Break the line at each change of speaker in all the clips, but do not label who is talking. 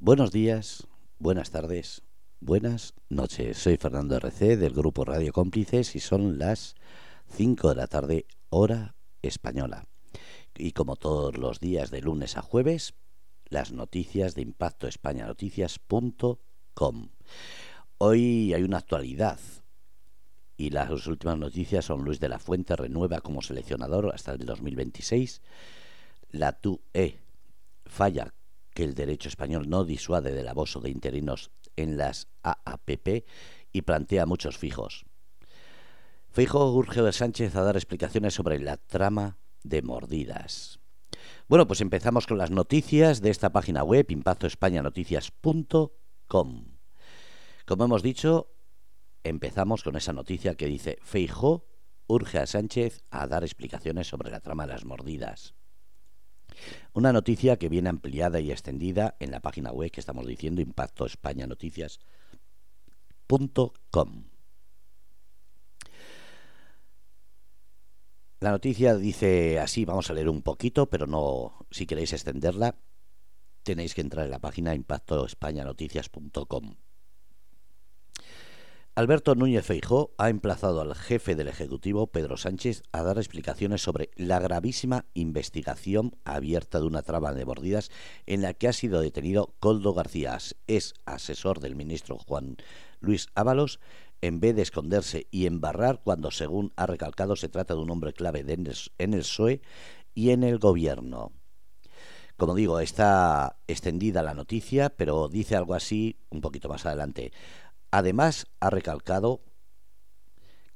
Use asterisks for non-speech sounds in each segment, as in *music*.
Buenos días, buenas tardes, buenas noches. Soy Fernando RC del grupo Radio Cómplices y son las 5 de la tarde, hora española. Y como todos los días de lunes a jueves, las noticias de Impacto España Noticias.com. Hoy hay una actualidad y las últimas noticias son Luis de la Fuente renueva como seleccionador hasta el 2026. La TUE falla que el derecho español no disuade del abuso de interinos en las AAPP y plantea muchos fijos. Fijo urge de Sánchez a dar explicaciones sobre la trama de mordidas. Bueno, pues empezamos con las noticias de esta página web, impactoespañanoticias.com. Como hemos dicho, empezamos con esa noticia que dice Feijó urge a Sánchez a dar explicaciones sobre la trama de las mordidas. Una noticia que viene ampliada y extendida en la página web que estamos diciendo, impactoespañanoticias.com. La noticia dice así, vamos a leer un poquito, pero no, si queréis extenderla, tenéis que entrar en la página impactoespañanoticias.com. Alberto Núñez Feijó ha emplazado al jefe del Ejecutivo, Pedro Sánchez, a dar explicaciones sobre la gravísima investigación abierta de una trama de mordidas en la que ha sido detenido Coldo García, es asesor del ministro Juan Luis Ábalos, en vez de esconderse y embarrar cuando, según ha recalcado, se trata de un hombre clave en el PSOE y en el gobierno. Como digo, está extendida la noticia, pero dice algo así un poquito más adelante. Además, ha recalcado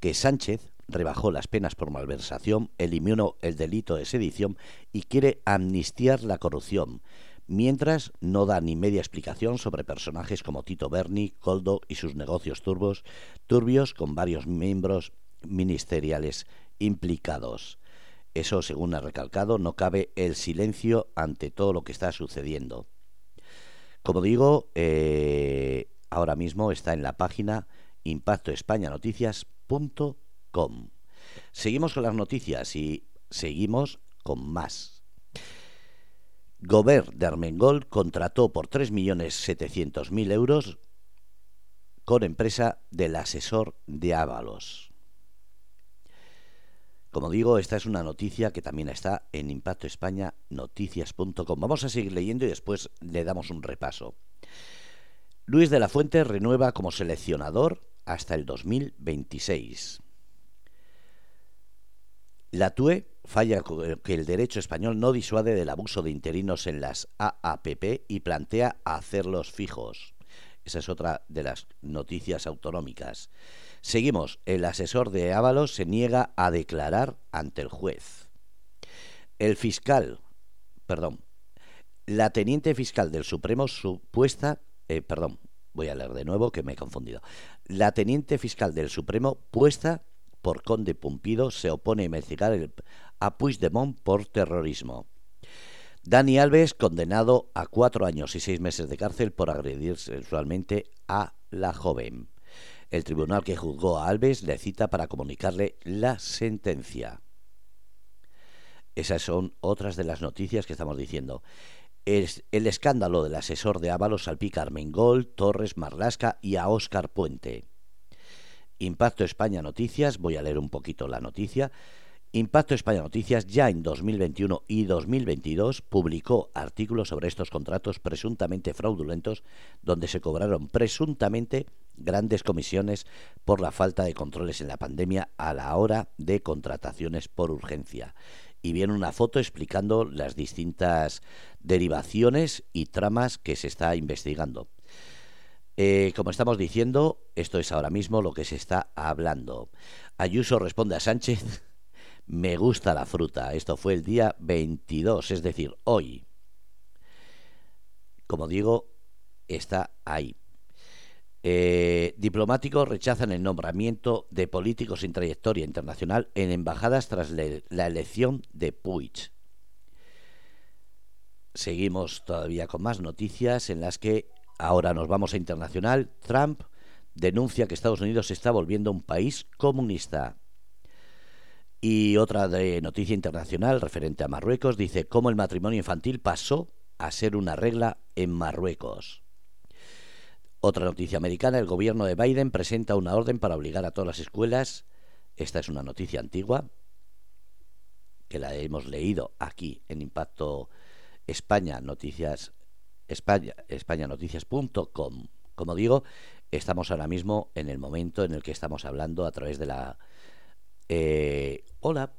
que Sánchez rebajó las penas por malversación, eliminó el delito de sedición y quiere amnistiar la corrupción, mientras no da ni media explicación sobre personajes como Tito Berni, Coldo y sus negocios turbos, turbios con varios miembros ministeriales implicados. Eso, según ha recalcado, no cabe el silencio ante todo lo que está sucediendo. Como digo, eh, ahora mismo está en la página impactoespañanoticias.com. Seguimos con las noticias y seguimos con más. Gobert de Armengol contrató por 3.700.000 euros con empresa del asesor de Ábalos. Como digo, esta es una noticia que también está en impactoespañanoticias.com. Vamos a seguir leyendo y después le damos un repaso. Luis de la Fuente renueva como seleccionador hasta el 2026. La TUE falla que el derecho español no disuade del abuso de interinos en las AAPP y plantea hacerlos fijos. Esa es otra de las noticias autonómicas. Seguimos. El asesor de Ábalos se niega a declarar ante el juez. El fiscal, perdón, la teniente fiscal del Supremo supuesta eh, perdón, voy a leer de nuevo que me he confundido. La teniente fiscal del Supremo, puesta por Conde Pumpido, se opone a investigar el, a Puigdemont por terrorismo. Dani Alves, condenado a cuatro años y seis meses de cárcel por agredir sexualmente a la joven. El tribunal que juzgó a Alves le cita para comunicarle la sentencia. Esas son otras de las noticias que estamos diciendo el escándalo del asesor de Ábalos salpica a Armengol, Torres, Marlasca y a Óscar Puente. Impacto España Noticias, voy a leer un poquito la noticia. Impacto España Noticias ya en 2021 y 2022 publicó artículos sobre estos contratos presuntamente fraudulentos donde se cobraron presuntamente grandes comisiones por la falta de controles en la pandemia a la hora de contrataciones por urgencia y viene una foto explicando las distintas derivaciones y tramas que se está investigando. Eh, como estamos diciendo, esto es ahora mismo lo que se está hablando. Ayuso responde a Sánchez, *laughs* me gusta la fruta. Esto fue el día 22, es decir, hoy. Como digo, está ahí. Eh, diplomáticos rechazan el nombramiento de políticos sin trayectoria internacional en embajadas tras la elección de Puig. Seguimos todavía con más noticias en las que ahora nos vamos a internacional. Trump denuncia que Estados Unidos se está volviendo un país comunista. Y otra de noticia internacional referente a Marruecos dice cómo el matrimonio infantil pasó a ser una regla en Marruecos. Otra noticia americana, el gobierno de Biden presenta una orden para obligar a todas las escuelas, esta es una noticia antigua, que la hemos leído aquí en Impacto España Noticias España, españanoticias.com. Como digo, estamos ahora mismo en el momento en el que estamos hablando a través de la... Eh, hola,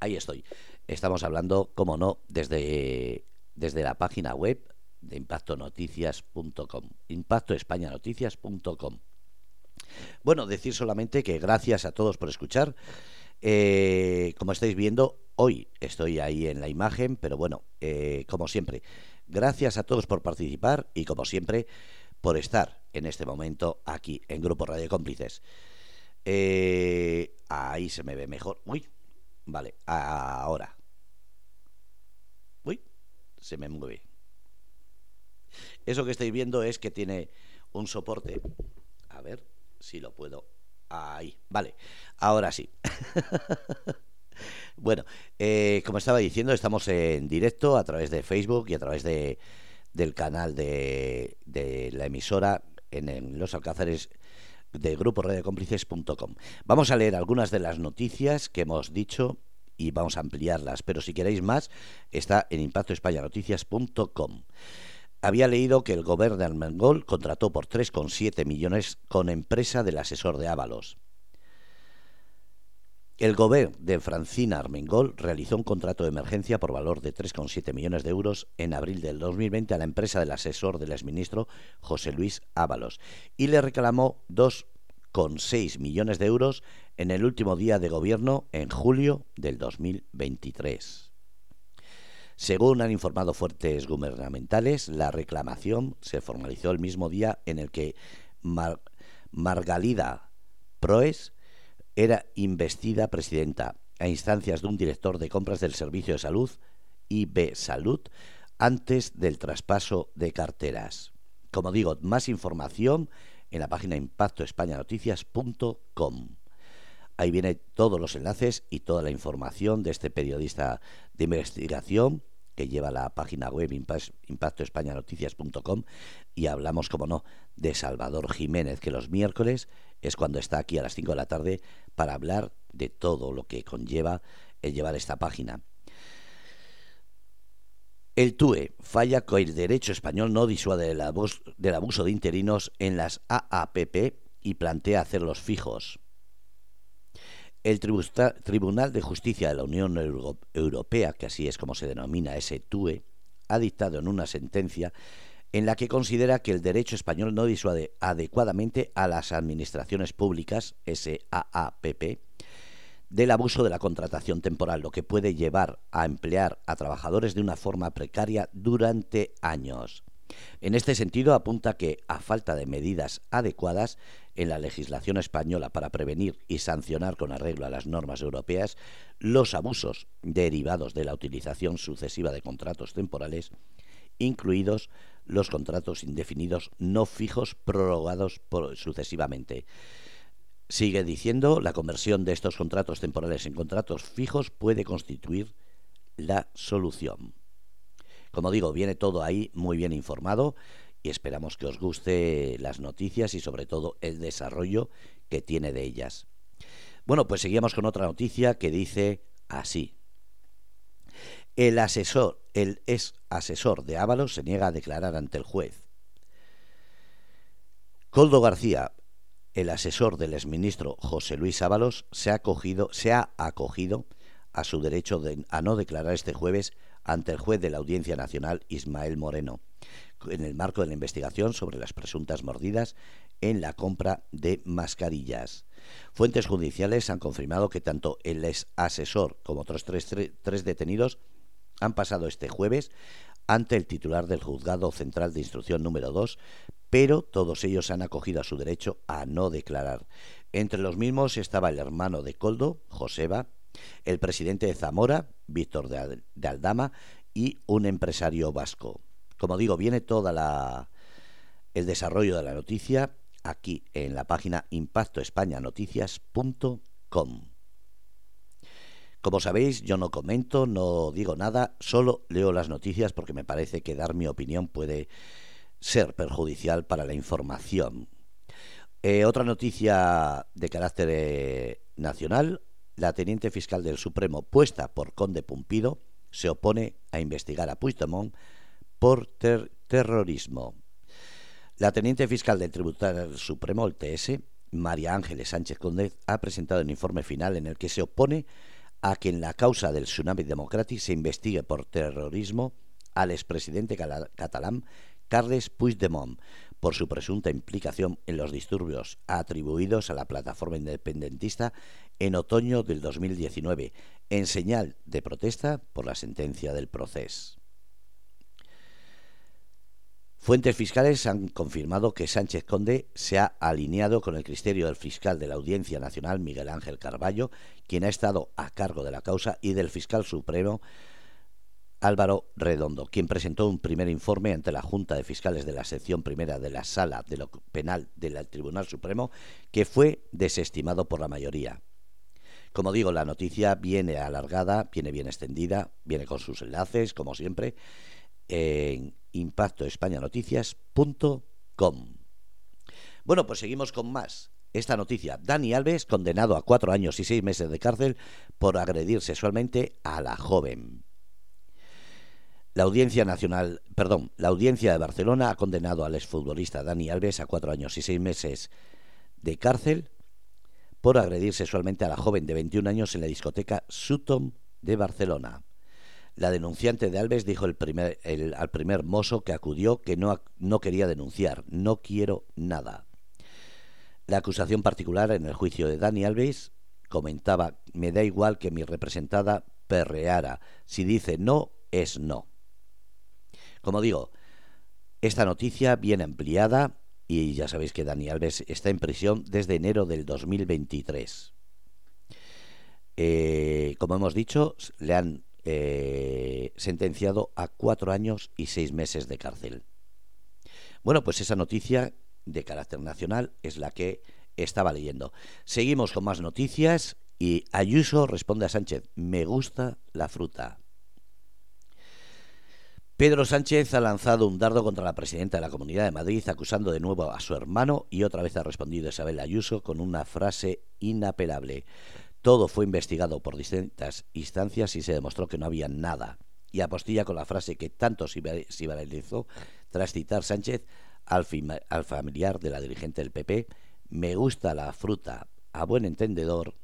ahí estoy. Estamos hablando, como no, desde, desde la página web de impactonoticias.com, impactoespañanoticias.com. Bueno, decir solamente que gracias a todos por escuchar. Eh, como estáis viendo, hoy estoy ahí en la imagen, pero bueno, eh, como siempre, gracias a todos por participar y como siempre, por estar en este momento aquí en Grupo Radio Cómplices. Eh, ahí se me ve mejor. Uy, vale, ahora. Uy, se me mueve. Eso que estáis viendo es que tiene un soporte. A ver si lo puedo. Ahí, vale, ahora sí. *laughs* bueno, eh, como estaba diciendo, estamos en directo a través de Facebook y a través de, del canal de, de la emisora en, los alcázares de grupo radiocómplices.com. Vamos a leer algunas de las noticias que hemos dicho y vamos a ampliarlas, pero si queréis más, está en impactoespañanoticias.com. Había leído que el gobierno de Armengol contrató por 3,7 millones con empresa del asesor de Ábalos. El gobierno de Francina Armengol realizó un contrato de emergencia por valor de 3,7 millones de euros en abril del 2020 a la empresa del asesor del exministro José Luis Ábalos y le reclamó 2,6 millones de euros en el último día de gobierno en julio del 2023. Según han informado fuertes gubernamentales, la reclamación se formalizó el mismo día en el que Margalida Proes era investida presidenta a instancias de un director de compras del Servicio de Salud, IB Salud, antes del traspaso de carteras. Como digo, más información en la página impactoespañanoticias.com. Ahí viene todos los enlaces y toda la información de este periodista de investigación que lleva la página web impactoespañanoticias.com y hablamos, como no, de Salvador Jiménez, que los miércoles es cuando está aquí a las 5 de la tarde para hablar de todo lo que conlleva el llevar esta página. El TUE falla que el derecho español no disuade del abuso de interinos en las AAPP y plantea hacerlos fijos. El Tribunal de Justicia de la Unión Europea, que así es como se denomina ese TUE, ha dictado en una sentencia en la que considera que el derecho español no disuade adecuadamente a las administraciones públicas, SAAPP, del abuso de la contratación temporal, lo que puede llevar a emplear a trabajadores de una forma precaria durante años. En este sentido, apunta que, a falta de medidas adecuadas en la legislación española para prevenir y sancionar con arreglo a las normas europeas los abusos derivados de la utilización sucesiva de contratos temporales, incluidos los contratos indefinidos no fijos prorrogados sucesivamente. Sigue diciendo, la conversión de estos contratos temporales en contratos fijos puede constituir la solución. Como digo, viene todo ahí muy bien informado y esperamos que os guste las noticias y sobre todo el desarrollo que tiene de ellas. Bueno, pues seguimos con otra noticia que dice así. El asesor, el ex asesor de Ábalos se niega a declarar ante el juez. Coldo García, el asesor del exministro José Luis Ábalos, se ha, acogido, se ha acogido a su derecho a no declarar este jueves ante el juez de la Audiencia Nacional Ismael Moreno, en el marco de la investigación sobre las presuntas mordidas en la compra de mascarillas. Fuentes judiciales han confirmado que tanto el ex asesor como otros tres, detenidos han pasado este jueves ante el titular del Juzgado Central de Instrucción número 2, pero todos ellos han acogido a su derecho a no declarar. Entre los mismos estaba el hermano de Coldo, Joseba, el presidente de Zamora, Víctor de, Aldama, y un empresario vasco. Como digo, viene toda la el desarrollo de la noticia aquí en la página impactoespañanoticias.com. Como sabéis, yo no comento, no digo nada, solo leo las noticias porque me parece que dar mi opinión puede ser perjudicial para la información. Eh, otra noticia de carácter eh, nacional, la teniente fiscal del Supremo, puesta por Conde Pumpido, se opone a investigar a Puigdemont por terrorismo. La teniente fiscal del Tribunal Supremo, el TS, María Ángeles Sánchez Conde, ha presentado un informe final en el que se opone a que en la causa del tsunami democrático se investigue por terrorismo al expresidente catalán Carles Puigdemont por su presunta implicación en los disturbios atribuidos a la plataforma independentista en otoño del 2019, en señal de protesta por la sentencia del proceso. Fuentes fiscales han confirmado que Sánchez Conde se ha alineado con el criterio del fiscal de la Audiencia Nacional, Miguel Ángel Carballo, quien ha estado a cargo de la causa, y del fiscal supremo, Álvaro Redondo, quien presentó un primer informe ante la Junta de Fiscales de la sección primera de la Sala de lo Penal del Tribunal Supremo, que fue desestimado por la mayoría. Como digo, la noticia viene alargada, viene bien extendida, viene con sus enlaces, como siempre, en impactoespañanoticias.com. Bueno, pues seguimos con más. Esta noticia, Dani Alves condenado a cuatro años y seis meses de cárcel por agredir sexualmente a la joven. La Audiencia Nacional, perdón, la Audiencia de Barcelona ha condenado al exfutbolista Dani Alves a cuatro años y seis meses de cárcel por agredir sexualmente a la joven de 21 años en la discoteca Sutton de Barcelona. La denunciante de Alves dijo al primer mozo que acudió que no, no quería denunciar, no quiero nada. La acusación particular en el juicio de Dani Alves comentaba, me da igual que mi representada perreara, si dice no, es no. Como digo, esta noticia viene ampliada y ya sabéis que Dani Alves está en prisión desde enero del 2023. Eh, como hemos dicho, le han eh, sentenciado a cuatro años y seis meses de cárcel. Bueno, pues esa noticia de carácter nacional es la que estaba leyendo. Seguimos con más noticias y Ayuso responde a Sánchez, me gusta la fruta. Pedro Sánchez ha lanzado un dardo contra la presidenta de la Comunidad de Madrid, acusando de nuevo a su hermano y otra vez ha respondido Isabel Ayuso con una frase inapelable. Todo fue investigado por distintas instancias y se demostró que no había nada. Y apostilla con la frase que tanto se viralizó tras citar Sánchez al, al familiar de la dirigente del PP, me gusta la fruta, a buen entendedor.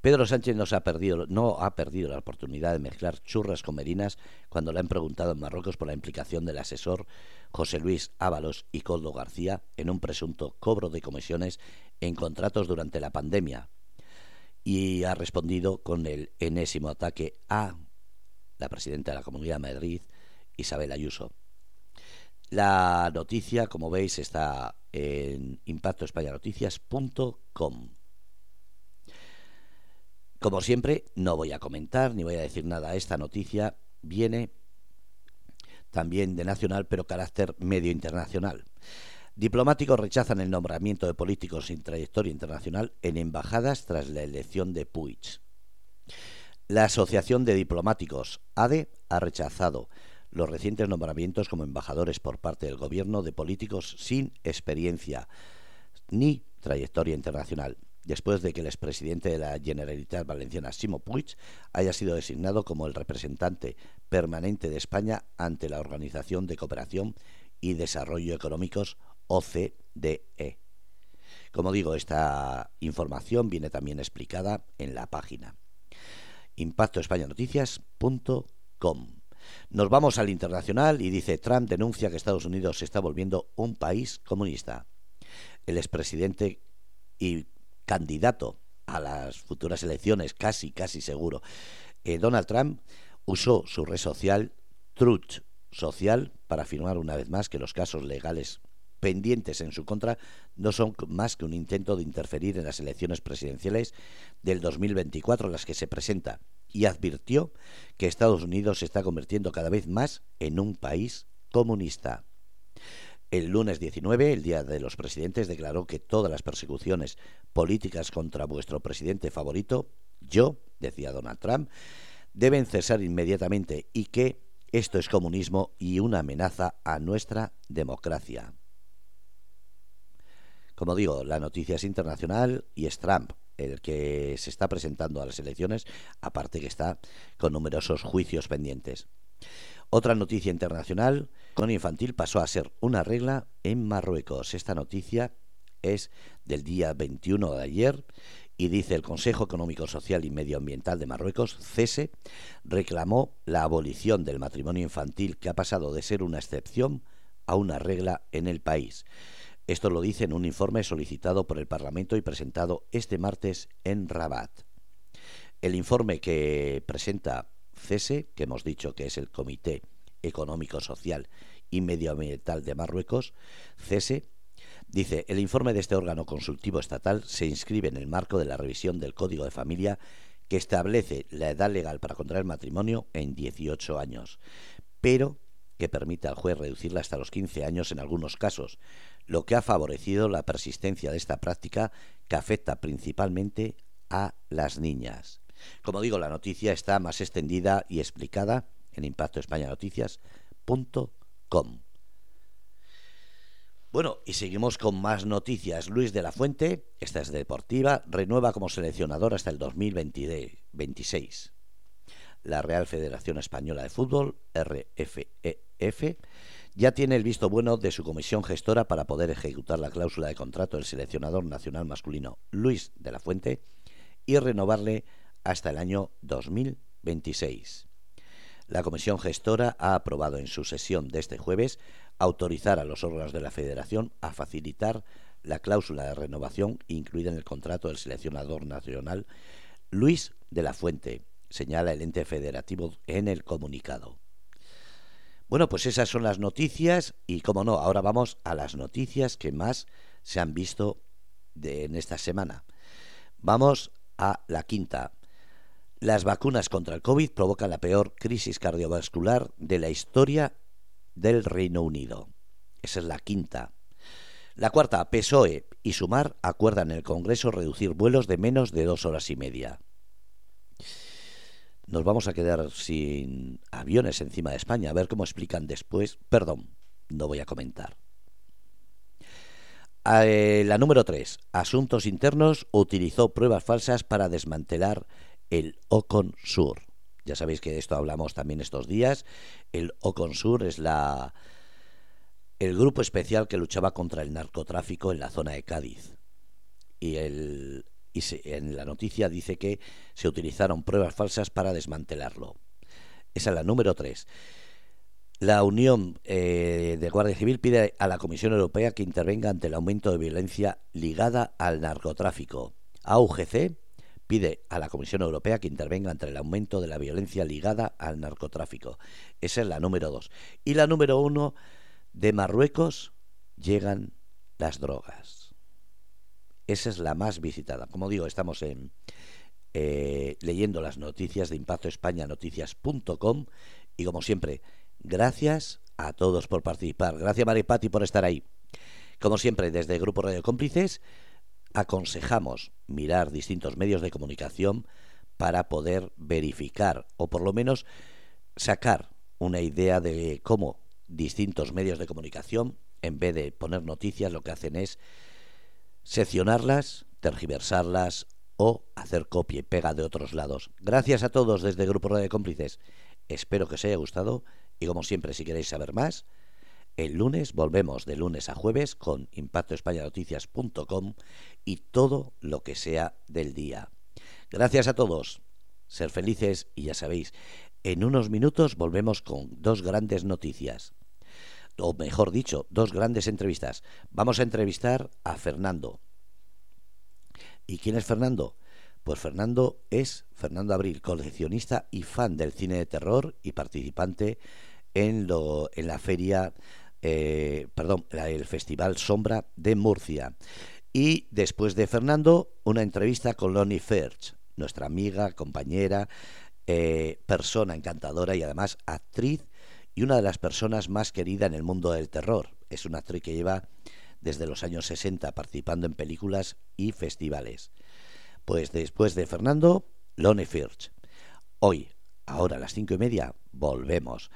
Pedro Sánchez no, ha perdido, la oportunidad de mezclar churras con merinas cuando le han preguntado en Marruecos por la implicación del asesor José Luis Ábalos y Coldo García en un presunto cobro de comisiones en contratos durante la pandemia y ha respondido con el enésimo ataque a la presidenta de la Comunidad de Madrid, Isabel Ayuso. La noticia, como veis, está en impactoespañanoticias.com. Como siempre, no voy a comentar ni voy a decir nada. Esta noticia viene también de nacional, pero carácter medio internacional. Diplomáticos rechazan el nombramiento de políticos sin trayectoria internacional en embajadas tras la elección de Puig. La Asociación de Diplomáticos, ADE, ha rechazado los recientes nombramientos como embajadores por parte del gobierno de políticos sin experiencia ni trayectoria internacional, después de que el expresidente de la Generalitat Valenciana, Simo Puig, haya sido designado como el representante permanente de España ante la Organización de Cooperación y Desarrollo Económicos OCDE. Como digo, esta información viene también explicada en la página impactoespañanoticias.com. Nos vamos al internacional y dice Trump denuncia que Estados Unidos se está volviendo un país comunista. El expresidente y candidato a las futuras elecciones, casi, casi seguro, eh, Donald Trump usó su red social Truth Social para afirmar una vez más que los casos legales pendientes en su contra no son más que un intento de interferir en las elecciones presidenciales del 2024 en las que se presenta y advirtió que Estados Unidos se está convirtiendo cada vez más en un país comunista. El lunes 19, el Día de los Presidentes, declaró que todas las persecuciones políticas contra vuestro presidente favorito, yo, decía Donald Trump, deben cesar inmediatamente y que esto es comunismo y una amenaza a nuestra democracia. Como digo, la noticia es internacional y es Trump el que se está presentando a las elecciones, aparte que está con numerosos juicios pendientes. Otra noticia internacional, con infantil pasó a ser una regla en Marruecos. Esta noticia es del día 21 de ayer y dice el Consejo Económico, Social y Medioambiental de Marruecos, CESE, reclamó la abolición del matrimonio infantil que ha pasado de ser una excepción a una regla en el país. Esto lo dice en un informe solicitado por el Parlamento y presentado este martes en Rabat. El informe que presenta CESE, que hemos dicho que es el Comité Económico, Social y Medioambiental de Marruecos, CESE, dice, el informe de este órgano consultivo estatal se inscribe en el marco de la revisión del Código de Familia que establece la edad legal para contraer matrimonio en 18 años, pero que permite al juez reducirla hasta los 15 años en algunos casos, lo que ha favorecido la persistencia de esta práctica que afecta principalmente a las niñas. Como digo, la noticia está más extendida y explicada en impactoespañanoticias.com. Bueno, y seguimos con más noticias. Luis de la Fuente, esta es deportiva, renueva como seleccionador hasta el 2026. La Real Federación Española de Fútbol, RFEF, ya tiene el visto bueno de su comisión gestora para poder ejecutar la cláusula de contrato del seleccionador nacional masculino Luis de la Fuente y renovarle hasta el año 2026. La comisión gestora ha aprobado en su sesión de este jueves autorizar a los órganos de la Federación a facilitar la cláusula de renovación incluida en el contrato del seleccionador nacional Luis de la Fuente, señala el ente federativo en el comunicado. Bueno, pues esas son las noticias y, como no, ahora vamos a las noticias que más se han visto de, en esta semana. Vamos a la quinta. Las vacunas contra el COVID provocan la peor crisis cardiovascular de la historia del Reino Unido. Esa es la quinta. La cuarta, PSOE y Sumar acuerdan en el Congreso reducir vuelos de menos de dos horas y media nos vamos a quedar sin aviones encima de España. A ver cómo explican después. Perdón, no voy a comentar. Eh, la número 3. Asuntos Internos utilizó pruebas falsas para desmantelar el Ocon Sur. Ya sabéis que de esto hablamos también estos días. El Ocon Sur es la el grupo especial que luchaba contra el narcotráfico en la zona de Cádiz. Y el y en la noticia dice que se utilizaron pruebas falsas para desmantelarlo. Esa es la número 3. La Unión eh, de Guardia Civil pide a la Comisión Europea que intervenga ante el aumento de violencia ligada al narcotráfico. AUGC pide a la Comisión Europea que intervenga ante el aumento de la violencia ligada al narcotráfico. Esa es la número 2. Y la número 1, de Marruecos llegan las drogas. Esa es la más visitada. Como digo, estamos en, eh, leyendo las noticias de Impacto España Noticias.com y como siempre, gracias a todos por participar. Gracias Maripati por estar ahí. Como siempre, desde el Grupo Radio Cómplices aconsejamos mirar distintos medios de comunicación para poder verificar o por lo menos sacar una idea de cómo distintos medios de comunicación, en vez de poner noticias, lo que hacen es seccionarlas, tergiversarlas o hacer copia y pega de otros lados. Gracias a todos desde el Grupo de Cómplices. Espero que os haya gustado y como siempre si queréis saber más, el lunes volvemos de lunes a jueves con impactoespañanoticias.com y todo lo que sea del día. Gracias a todos. Ser felices y ya sabéis, en unos minutos volvemos con dos grandes noticias o mejor dicho, dos grandes entrevistas. Vamos a entrevistar a Fernando. ¿Y quién es Fernando? Pues Fernando es Fernando Abril, coleccionista y fan del cine de terror y participante en, lo, en la feria, eh, perdón, el Festival Sombra de Murcia. Y después de Fernando, una entrevista con Lonnie Ferch, nuestra amiga, compañera, eh, persona encantadora y además actriz y una de las personas más queridas en el mundo del terror. es una actriz que lleva desde los años 60 participando en películas y festivales. Pues después de Fernando, Lone Firch. Hoy, ahora a las cinco y media, volvemos